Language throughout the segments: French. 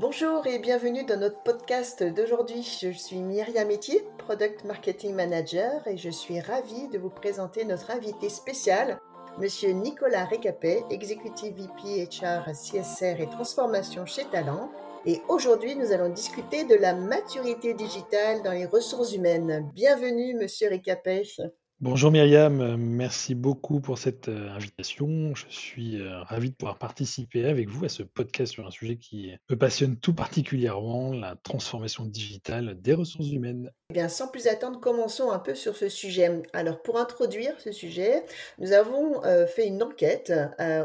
Bonjour et bienvenue dans notre podcast d'aujourd'hui. Je suis Myriam Métier, Product Marketing Manager et je suis ravie de vous présenter notre invité spécial, Monsieur Nicolas Récapet, Executive VP HR, CSR et Transformation chez Talent. Et aujourd'hui, nous allons discuter de la maturité digitale dans les ressources humaines. Bienvenue, Monsieur Récapet. Bonjour Myriam, merci beaucoup pour cette euh, invitation. Je suis euh, ravi de pouvoir participer avec vous à ce podcast sur un sujet qui me passionne tout particulièrement, la transformation digitale des ressources humaines. Eh bien, sans plus attendre, commençons un peu sur ce sujet. Alors, pour introduire ce sujet, nous avons euh, fait une enquête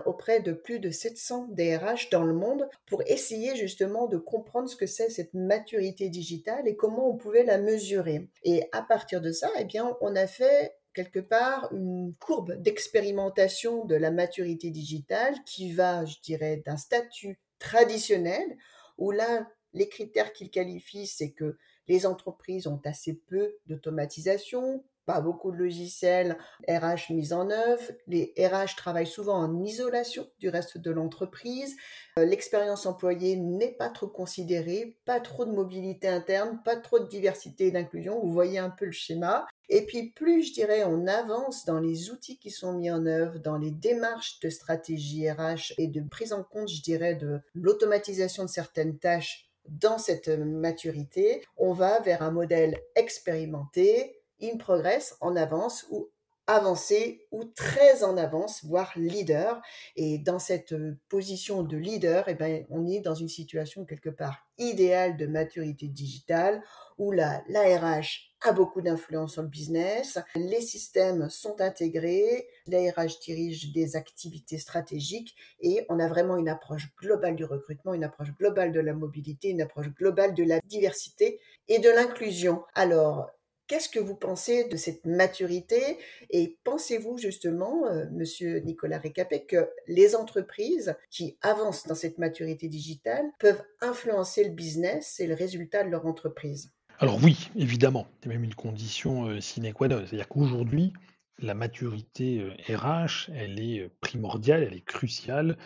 auprès de plus de 700 DRH dans le monde pour essayer justement de comprendre ce que c'est cette maturité digitale et comment on pouvait la mesurer. Et à partir de ça, eh bien, on a fait quelque part une courbe d'expérimentation de la maturité digitale qui va, je dirais, d'un statut traditionnel où là, les critères qu'il qualifie, c'est que les entreprises ont assez peu d'automatisation, pas beaucoup de logiciels RH mis en œuvre. Les RH travaillent souvent en isolation du reste de l'entreprise. Euh, l'expérience employée n'est pas trop considérée, pas trop de mobilité interne, pas trop de diversité et d'inclusion. Vous voyez un peu le schéma. Et puis plus, je dirais, on avance dans les outils qui sont mis en œuvre, dans les démarches de stratégie RH et de prise en compte, je dirais, de l'automatisation de certaines tâches dans cette maturité, on va vers un modèle expérimenté, in progress, en avance ou avancé ou très en avance, voire leader. Et dans cette position de leader, eh ben, on est dans une situation quelque part idéale de maturité digitale où la, l'ARH a beaucoup d'influence sur le business, les systèmes sont intégrés, l'ARH dirige des activités stratégiques et on a vraiment une approche globale du recrutement, une approche globale de la mobilité, une approche globale de la diversité et de l'inclusion. Alors, Qu'est-ce que vous pensez de cette maturité et pensez-vous justement, euh, Monsieur Nicolas Récapé, que les entreprises qui avancent dans cette maturité digitale peuvent influencer le business et le résultat de leur entreprise? Alors oui, évidemment, c'est même une condition euh, sine qua non. C'est-à-dire qu'aujourd'hui, la maturité RH, euh, elle est primordiale, elle est cruciale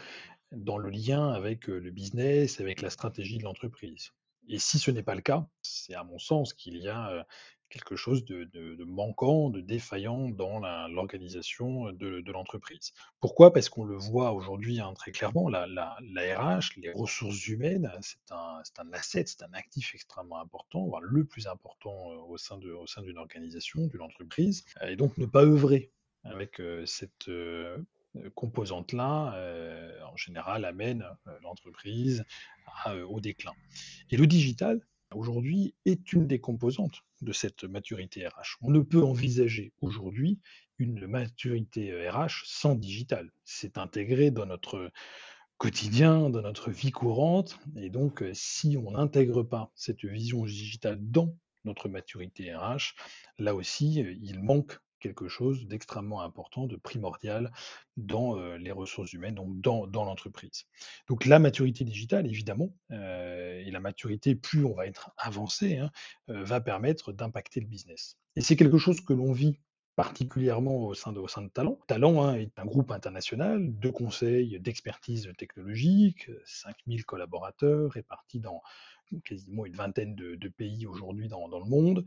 dans le lien avec le business, avec la stratégie de l'entreprise. Et si ce n'est pas le cas, c'est à mon sens qu'il y a quelque chose de, manquant, de défaillant dans l'organisation de, l'entreprise. Pourquoi? Parce qu'on le voit aujourd'hui hein, très clairement, la, RH, les ressources humaines, c'est un, un, asset, c'est un actif extrêmement important, voire le plus important euh, au sein d'une organisation, d'une entreprise. Et donc ne pas œuvrer avec euh, cette euh, composante-là, en général, amène l'entreprise au déclin. Et le digital, aujourd'hui, est une des composantes de cette maturité RH. On ne peut envisager aujourd'hui une maturité RH sans digital. C'est intégré dans notre quotidien, dans notre vie courante. Et donc, si on n'intègre pas cette vision digitale dans notre maturité RH, là aussi, il manque quelque chose d'extrêmement important, de primordial dans les ressources humaines, donc dans, l'entreprise. Donc la maturité digitale, évidemment, et la maturité, plus on va être avancé, hein, va permettre d'impacter le business. Et c'est quelque chose que l'on vit particulièrement au sein de, au sein de Talent. Talent hein, est un groupe international de conseils, d'expertise technologique, 5000 collaborateurs répartis dans quasiment une vingtaine de, pays aujourd'hui dans, dans, le monde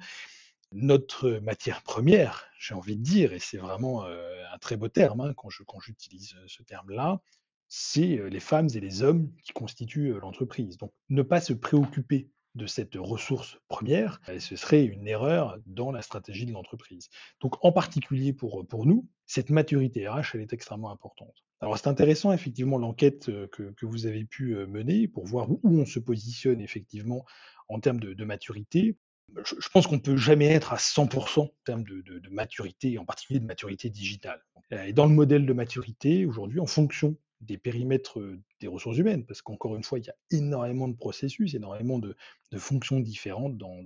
notre matière première, j'ai envie de dire, et c'est vraiment un très beau terme hein, quand, j'utilise ce terme-là, c'est les femmes et les hommes qui constituent l'entreprise. Donc ne pas se préoccuper de cette ressource première, ce serait une erreur dans la stratégie de l'entreprise. Donc en particulier pour, nous, cette maturité RH, elle est extrêmement importante. Alors c'est intéressant effectivement l'enquête que, vous avez pu mener pour voir où on se positionne effectivement en termes de maturité je, pense qu'on ne peut jamais être à 100% en termes de, maturité, en particulier de maturité digitale. Et dans le modèle de maturité, aujourd'hui, en fonction des périmètres des ressources humaines, parce qu'encore une fois, il y a énormément de processus, énormément de, fonctions différentes dans,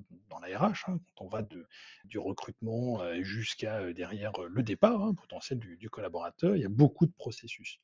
la RH, hein, quand on va du recrutement jusqu'à derrière le départ hein, potentiel du, collaborateur, il y a beaucoup de processus.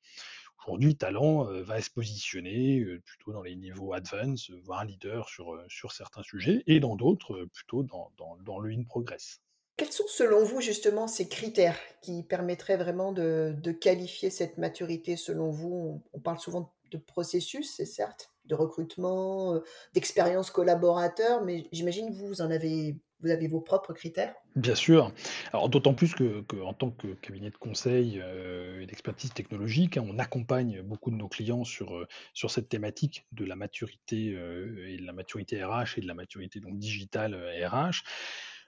Aujourd'hui, Talent va se positionner plutôt dans les niveaux advance, voire leader sur, sur certains sujets, et dans d'autres, plutôt dans, dans, le in progress. Quels sont selon vous justement ces critères qui permettraient vraiment de, de qualifier cette maturité selon vous? On, parle souvent de processus, c'est certes, de recrutement, d'expérience collaborateur, mais j'imagine vous, vous en avez vous avez vos propres critères? Bien sûr. Alors d'autant plus que qu'en tant que cabinet de conseil, heu, et d'expertise technologique, hein, on accompagne beaucoup de nos clients sur, heu, sur cette thématique de la maturité, heu, et de la maturité RH et de la maturité donc digitale, RH.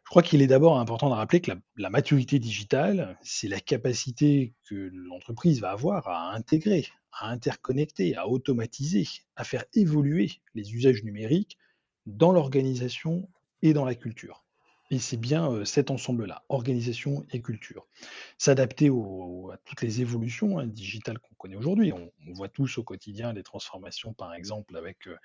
Je crois qu'il est d'abord important de rappeler que la maturité digitale, c'est la capacité que l'entreprise va avoir à intégrer, à interconnecter, à automatiser, à faire évoluer les usages numériques dans l'organisation et dans la culture. Et c'est bien, heu, cet ensemble-là, organisation et culture. S'adapter à toutes les évolutions, hein, digitales qu'on connaît aujourd'hui. On voit tous au quotidien les transformations, par exemple, avec, heu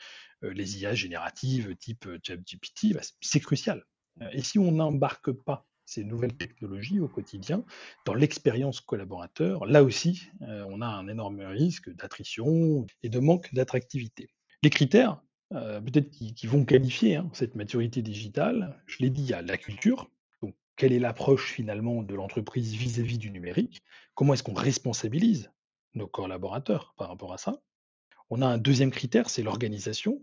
heu, les IA génératives type, ChatGPT, bah, c'est crucial. Et si on n'embarque pas ces nouvelles technologies au quotidien dans l'expérience collaborateur, là aussi, on a un énorme risque d'attrition et de manque d'attractivité. Les critères, heu, peut-être qui vont qualifier, hein, cette maturité digitale, je l'ai dit, il y a la culture, quelle est l'approche finalement de l'entreprise vis-à-vis du numérique? Comment est-ce qu'on responsabilise nos collaborateurs par rapport à ça? On a un deuxième critère, c'est l'organisation.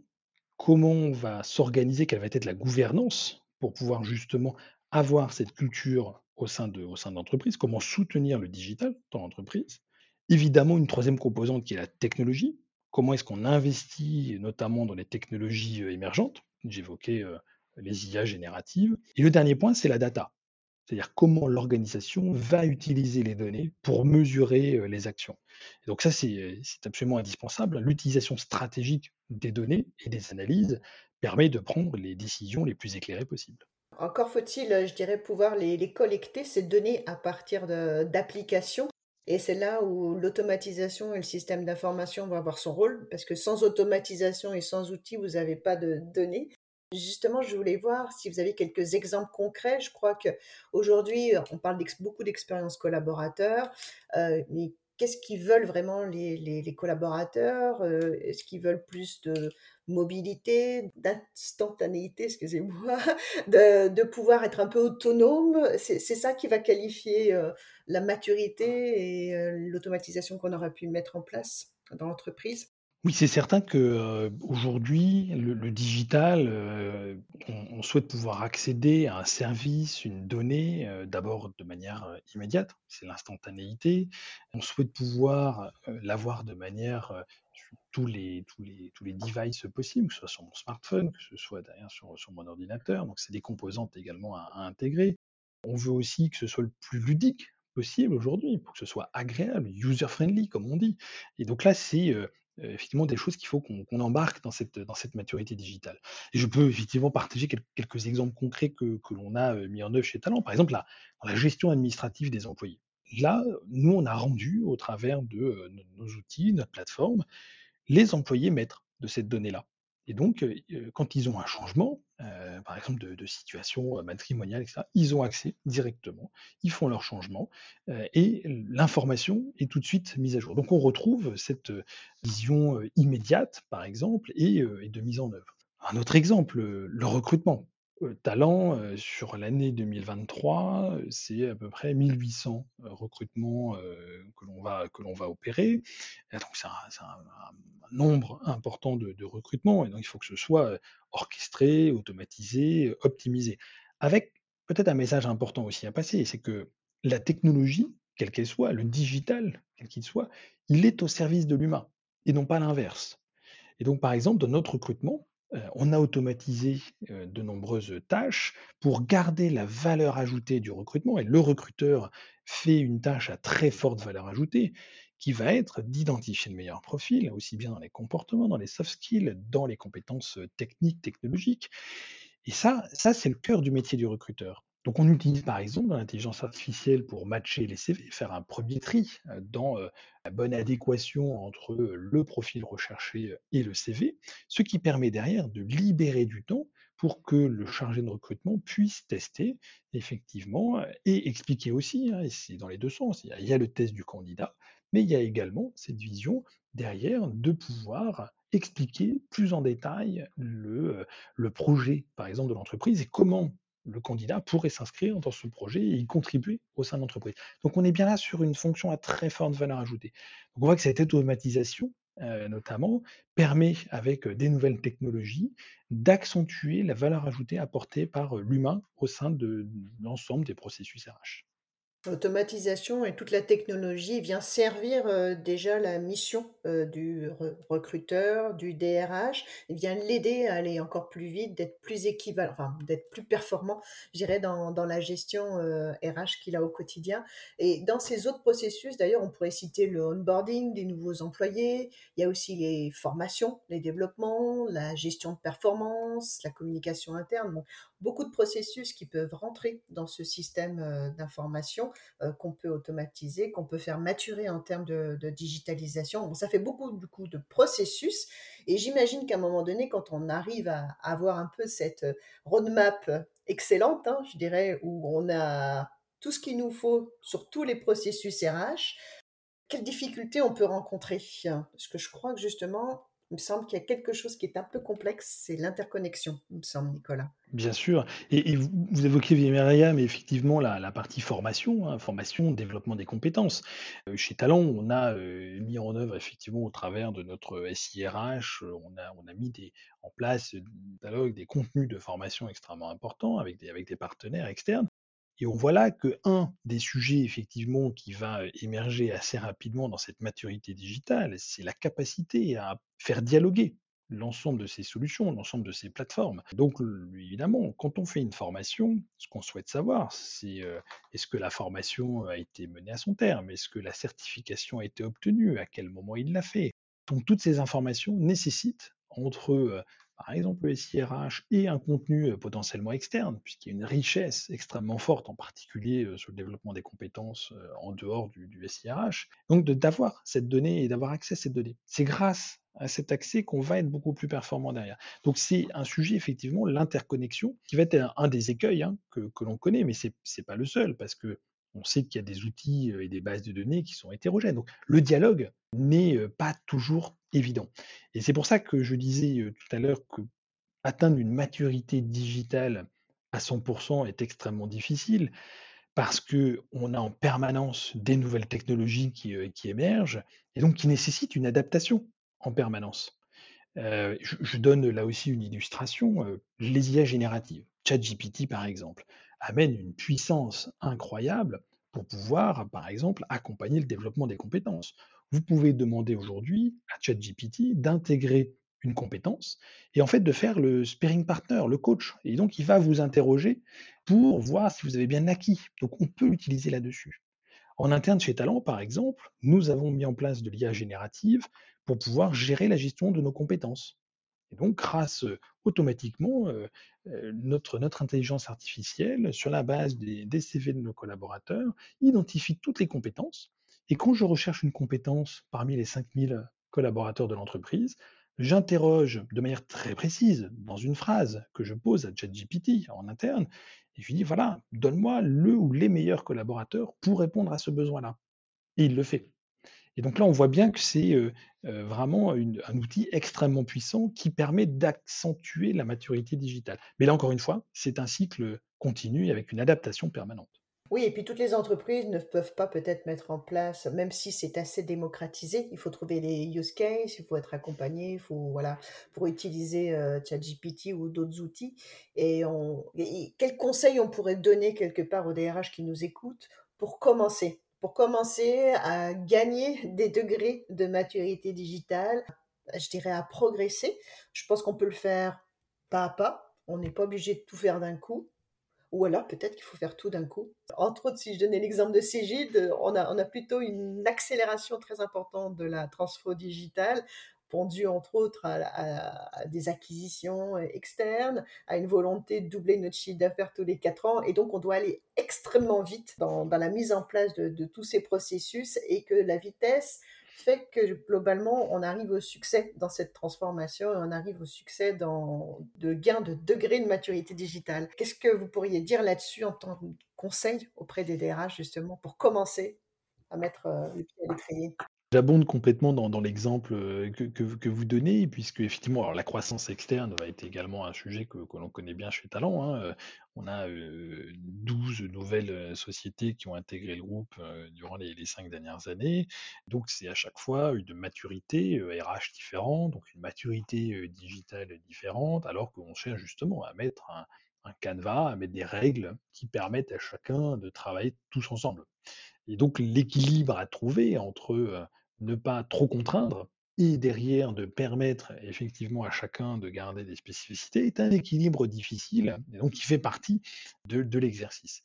Comment on va s'organiser? Quelle va être la gouvernance pour pouvoir justement avoir cette culture au sein de l'entreprise? Comment soutenir le digital dans l'entreprise? Évidemment, une troisième composante qui est la technologie. Comment est-ce qu'on investit notamment dans les technologies, heu, émergentes? J'évoquais, heu, les IA génératives et le dernier point, c'est la data. C'est-à-dire comment l'organisation va utiliser les données pour mesurer, heu, les actions. Donc ça, c'est, absolument indispensable. L'utilisation stratégique des données et des analyses permet de prendre les décisions les plus éclairées possibles. Encore faut-il, je dirais, pouvoir les les collecter, ces données, à partir d'applications et c'est là où l'automatisation et le système d'information vont avoir son rôle, parce que sans automatisation et sans outils, vous avez pas de données. Justement, je voulais voir si vous avez quelques exemples concrets. Je crois qu'aujourd'hui, on parle beaucoup d'expérience collaborateur, heu, mais qu'est-ce qu'ils veulent vraiment les collaborateurs? Heu, est-ce qu'ils veulent plus de mobilité, d'instantanéité, excusez-moi, de pouvoir être un peu autonome? C'est ça qui va qualifier, heu, la maturité et heu, l'automatisation qu'on aura pu mettre en place dans l'entreprise? Oui, c'est certain que, heu, aujourd'hui, le digital, on souhaite pouvoir accéder à un service, une donnée, d'abord de manière, immédiate, c'est l'instantanéité. On souhaite pouvoir, l'avoir de manière, tous les tous les devices possibles, que ce soit sur mon smartphone, que ce soit derrière sur sur mon ordinateur, donc c'est des composantes également à intégrer. On veut aussi que ce soit le plus ludique possible aujourd'hui, pour que ce soit agréable, user friendly comme on dit. Et donc là, c'est, heu heu, effectivement des choses qu'il faut qu'on embarque dans cette, maturité digitale. Et je peux effectivement partager quel quelques exemples concrets que l'on a, heu, mis en œuvre chez Talent. Par exemple, la gestion administrative des employés. Là, nous, on a rendu au travers de, nos outils, notre plateforme, les employés maîtres de cette donnée-là. Et donc, quand ils ont un changement, heu, par exemple de situation, matrimoniale et cetera, ils ont accès directement, ils font leur changement, heu, et l'information est tout de suite mise à jour. Donc on retrouve cette, vision, immédiate, par exemple et de mise en œuvre. Un autre exemple, le recrutement. Heu, Talent, heu, sur l'année 2023, heu, c'est à peu près 1 800, heu, recrutements, heu, que l'on va que l'on va opérer. Donc c'est un nombre important de recrutements et donc il faut que ce soit, orchestré, automatisé, optimisé. Avec peut-être un message important aussi à passer, c'est que la technologie, quelle qu'elle soit, le digital, quel qu'il soit, il est au service de l'humain et non pas l'inverse. Et donc, par exemple, dans notre recrutement, on a automatisé, de nombreuses tâches pour garder la valeur ajoutée du recrutement et le recruteur fait une tâche à très forte valeur ajoutée, qui va être d'identifier le meilleur profil, aussi bien dans les comportements, dans les soft skills, dans les compétences, techniques, technologiques. Et ça ça, c'est le cœur du métier du recruteur. Donc on utilise par exemple l'intelligence artificielle pour matcher les CV, faire un 1er tri, heu, dans, heu, la bonne adéquation entre, le profil recherché, heu, et le CV. Ce qui permet derrière de libérer du temps pour que le chargé de recrutement puisse tester effectivement, et expliquer aussi, hein, c'est dans les 2 sens. Il y a le test du candidat, mais il y a également cette vision derrière de pouvoir expliquer plus en détail le projet, par exemple, de l'entreprise et comment le candidat pourrait s'inscrire dans ce projet et y contribuer au sein de l'entreprise. Donc on est bien là sur une fonction à très forte valeur ajoutée. On voit que cette automatisation, euh, notamment, permet, avec euh, des nouvelles technologies, d'accentuer la valeur ajoutée apportée par euh, l'humain au sein de l'ensemble des processus RH. L'automatisation et toute la technologie vient servir, heu, déjà la mission, heu, du re recruteur, du DRH et vient l'aider à aller encore plus vite, d'être plus équivalent enfin, d'être plus performant, je dirais, dans dans la gestion, heu, RH qu'il a au quotidien et dans ces autres processus, d'ailleurs, on pourrait citer le onboarding des nouveaux employés. Il y a aussi les formations, les développements, la gestion de performance, la communication interne. Beaucoup de processus qui peuvent rentrer dans ce système, heu, d'information euh, qu'on peut automatiser, qu'on peut faire maturer en termes de, digitalisation. Bon, ça fait beaucoup du coup de processus et j'imagine qu'à un moment donné, quand on arrive à, avoir un peu cette roadmap excellente, hein, je dirais, où on a tout ce qu'il nous faut sur tous les processus RH, quelles difficultés on peut rencontrer? Parce que je crois que justement, il me semble qu'il y a quelque chose qui est un peu complexe, c'est l'interconnexion, il me semble, Nicolas. Bien sûr. Et, vous, vous, évoquez Myriam, effectivement, la, partie formation, hein, formation, développement des compétences. Euh, chez Talent, on a euh, mis en œuvre, effectivement, au travers de notre SIRH, euh, on a, mis des, en place dialogue, des contenus de formation extrêmement importants des, avec des partenaires externes. Et on voit là que un des sujets effectivement qui va émerger assez rapidement dans cette maturité digitale, c'est la capacité à faire dialoguer l'ensemble de ces solutions, l'ensemble de ces plateformes. Donc évidemment, quand on fait une formation, ce qu'on souhaite savoir, c'est est-ce que la formation a été menée à son terme, est-ce que la certification a été obtenue, à quel moment il l'a fait? Donc toutes ces informations nécessitent entre par exemple le SIRH et un contenu potentiellement externe, puisqu'il y a une richesse extrêmement forte, en particulier sur le développement des compétences en dehors du, du SIRH. Donc d'avoir cette donnée et d'avoir accès à cette donnée. C'est grâce à cet accès qu'on va être beaucoup plus performant derrière. Donc c'est un sujet, effectivement, l'interconnexion, qui va être un, des écueils hein, que, que l'on connaît, mais ce n'est pas le seul, parce que on sait qu'il y a des outils et des bases de données qui sont hétérogènes. Donc le dialogue n'est pas toujours évident. Et c'est pour ça que je disais tout à l'heure que atteindre une maturité digitale à 100% est extrêmement difficile parce qu'on a en permanence des nouvelles technologies qui, émergent et donc qui nécessitent une adaptation en permanence. je, donne là aussi une illustration, les IA génératives, ChatGPT par exemple amène une puissance incroyable pour pouvoir, par exemple, accompagner le développement des compétences. Vous pouvez demander aujourd'hui à ChatGPT d'intégrer une compétence et en fait de faire le sparring partner, le coach. Et donc, il va vous interroger pour voir si vous avez bien acquis. Donc, on peut l'utiliser là-dessus. En interne chez Talent, par exemple, nous avons mis en place de l'IA générative pour pouvoir gérer la gestion de nos compétences. Et donc, grâce automatiquement, notre, intelligence artificielle, sur la base des, des, CV de nos collaborateurs, identifie toutes les compétences. Et quand je recherche une compétence parmi les 5000 collaborateurs de l'entreprise, j'interroge de manière très précise, dans une phrase que je pose à ChatGPT en interne, et je lui dis, voilà, donne-moi le ou les meilleurs collaborateurs pour répondre à ce besoin-là. Et il le fait. Et donc là, on voit bien que c'est vraiment un outil extrêmement puissant qui permet d'accentuer la maturité digitale. Mais là, encore une fois, c'est un cycle continu avec une adaptation permanente. Oui, et puis toutes les entreprises ne peuvent pas peut-être mettre en place, même si c'est assez démocratisé, il faut trouver les use cases, il faut être accompagné, il faut voilà pour utiliser ChatGPT ou d'autres outils. Et, on, et quels conseils on pourrait donner quelque part aux DRH qui nous écoutent pour commencer? Pour commencer à gagner des degrés de maturité digitale, je dirais à progresser. Je pense qu'on peut le faire pas à pas. On n'est pas obligé de tout faire d'un coup. Ou alors peut-être qu'il faut faire tout d'un coup. Entre autres, si je donnais l'exemple de Cégide, on a, on a plutôt une accélération très importante de la transfo digitale pendu entre autres à, des acquisitions euh, externes, à une volonté de doubler notre chiffre d'affaires tous les quatre ans. Et donc, on doit aller extrêmement vite dans, la mise en place de, tous ces processus et que la vitesse fait que globalement, on arrive au succès dans cette transformation et on arrive au succès dans de gains de degré de maturité digitale. Qu'est-ce que vous pourriez dire là-dessus en tant que conseil auprès des DRH justement pour commencer à mettre euh, le pied à l'étrier? J'abonde complètement dans, l'exemple euh, que, vous donnez, puisque effectivement, alors la croissance externe va être également un sujet que, l'on connaît bien chez Talent. Hein, euh, on a 12 nouvelles sociétés qui ont intégré le groupe durant les, les, cinq dernières années. Donc c'est à chaque fois une maturité RH différente, donc une maturité digitale différente, alors qu'on cherche justement à mettre un, un canevas, à mettre des règles qui permettent à chacun de travailler tous ensemble. Et donc l'équilibre à trouver entre ne pas trop contraindre et derrière de permettre effectivement à chacun de garder des spécificités est un équilibre difficile et donc qui fait partie de, l'exercice.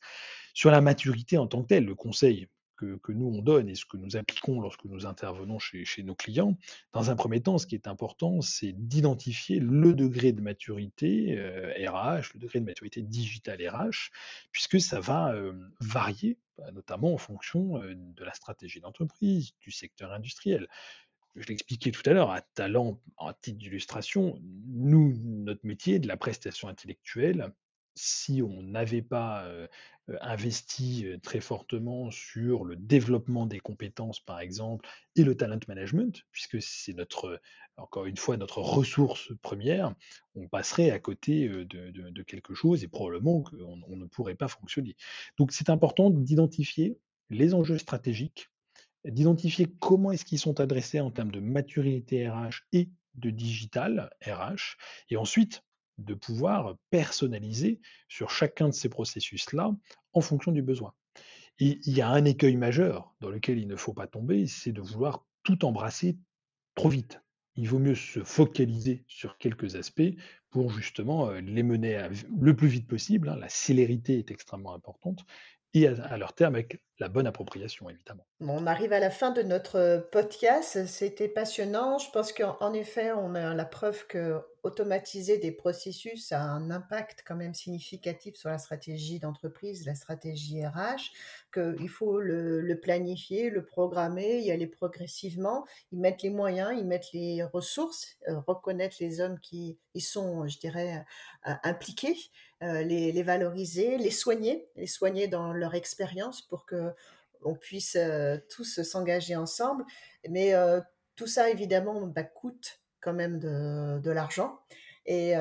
Sur la maturité en tant que telle, le conseil que, nous on donne et ce que nous appliquons lorsque nous intervenons chez, nos clients, dans un premier temps, ce qui est important, c'est d'identifier le degré de maturité RH, euh, le degré de maturité digital RH, puisque ça va euh, varier, notamment en fonction de la stratégie d'entreprise, du secteur industriel. Je l'expliquais tout à l'heure, à talent, en titre d'illustration, nous, notre métier de la prestation intellectuelle, si on n'avait pas investi très fortement sur le développement des compétences, par exemple, et le talent management, puisque c'est notre, encore une fois, notre ressource première, on passerait à côté de, quelque chose et probablement qu'on on ne pourrait pas fonctionner. Donc c'est important d'identifier les enjeux stratégiques, d'identifier comment est-ce qu'ils sont adressés en termes de maturité RH et de digital RH, et ensuite de pouvoir personnaliser sur chacun de ces processus-là en fonction du besoin. Et il y a un écueil majeur dans lequel il ne faut pas tomber, c'est de vouloir tout embrasser trop vite. Il vaut mieux se focaliser sur quelques aspects pour justement euh, les mener le plus vite possible. Hein. La célérité est extrêmement importante et à, leur terme avec la bonne appropriation, évidemment. on arrive à la fin de notre podcast. C'était passionnant. Je pense qu'en effet, on a la preuve que automatiser des processus a un impact quand même significatif sur la stratégie d'entreprise, la stratégie RH, qu'il faut le, planifier, le programmer, y aller progressivement, y mettre les moyens, y mettre les ressources, euh, reconnaître les hommes qui y sont, je dirais, euh, impliqués, euh, les, valoriser, les soigner, les soigner dans leur expérience pour que on puisse tous s'engager ensemble. Mais tout ça, évidemment, bah, coûte quand même de, l'argent. Et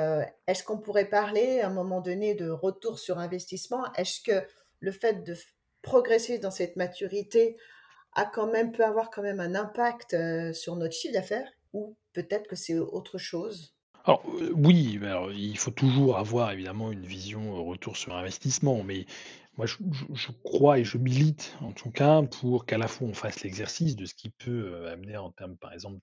est-ce qu'on pourrait parler à un moment donné de retour sur investissement? Est-ce que le fait de progresser dans cette maturité a quand même peut avoir quand même un impact sur notre chiffre d'affaires? Ou peut-être que c'est autre chose? Alors oui, il faut toujours avoir évidemment une vision retour sur investissement, mais moi, je, crois et je milite, en tout cas, pour qu'à la fois on fasse l'exercice de ce qui peut euh, amener en termes, par exemple,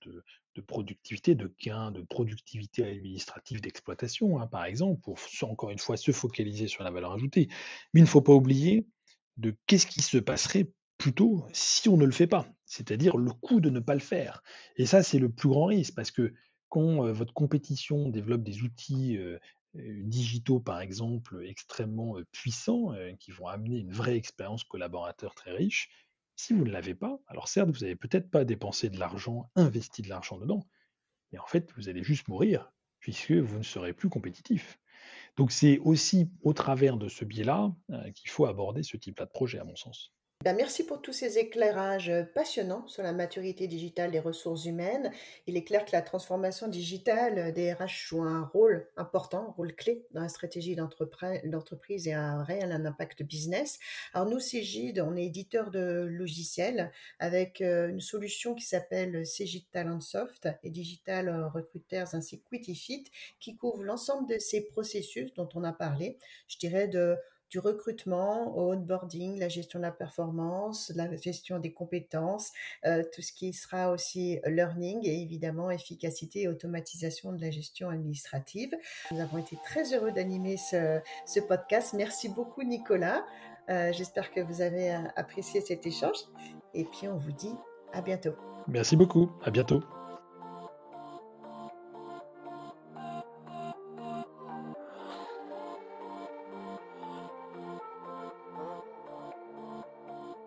de, productivité, de gains, de productivité administrative d'exploitation, hein, par exemple, pour encore une fois se focaliser sur la valeur ajoutée. Mais il ne faut pas oublier de qu'est-ce qui se passerait plutôt si on ne le fait pas, c'est-à-dire le coût de ne pas le faire. Et ça, c'est le plus grand risque, parce que quand euh, votre compétition développe des outils euh, digitaux, par exemple, extrêmement puissants, qui vont amener une vraie expérience collaborateur très riche. Si vous ne l'avez pas, alors certes, vous n'avez peut-être pas dépensé de l'argent, investi de l'argent dedans, mais en fait, vous allez juste mourir, puisque vous ne serez plus compétitif. Donc c'est aussi au travers de ce biais-là qu'il faut aborder ce type-là de projet, à mon sens. Ben, merci pour tous ces éclairages euh, passionnants sur la maturité digitale des ressources humaines. Il est clair que la transformation digitale euh, des RH joue un rôle important, un rôle clé dans la stratégie d'entreprise et un réel impact business. Alors nous, Cégide, on est éditeur de logiciels avec euh, une solution qui s'appelle Cégide Talentsoft et Digital Recruiters ainsi que Quitifit qui couvre l'ensemble de ces processus dont on a parlé. Je dirais de du recrutement au onboarding, la gestion de la performance, la gestion des compétences, euh, tout ce qui sera aussi learning et évidemment efficacité et automatisation de la gestion administrative. Nous avons été très heureux d'animer ce, podcast. Merci beaucoup Nicolas. Euh, j'espère que vous avez euh, apprécié cet échange et puis on vous dit à bientôt. Merci beaucoup. À bientôt.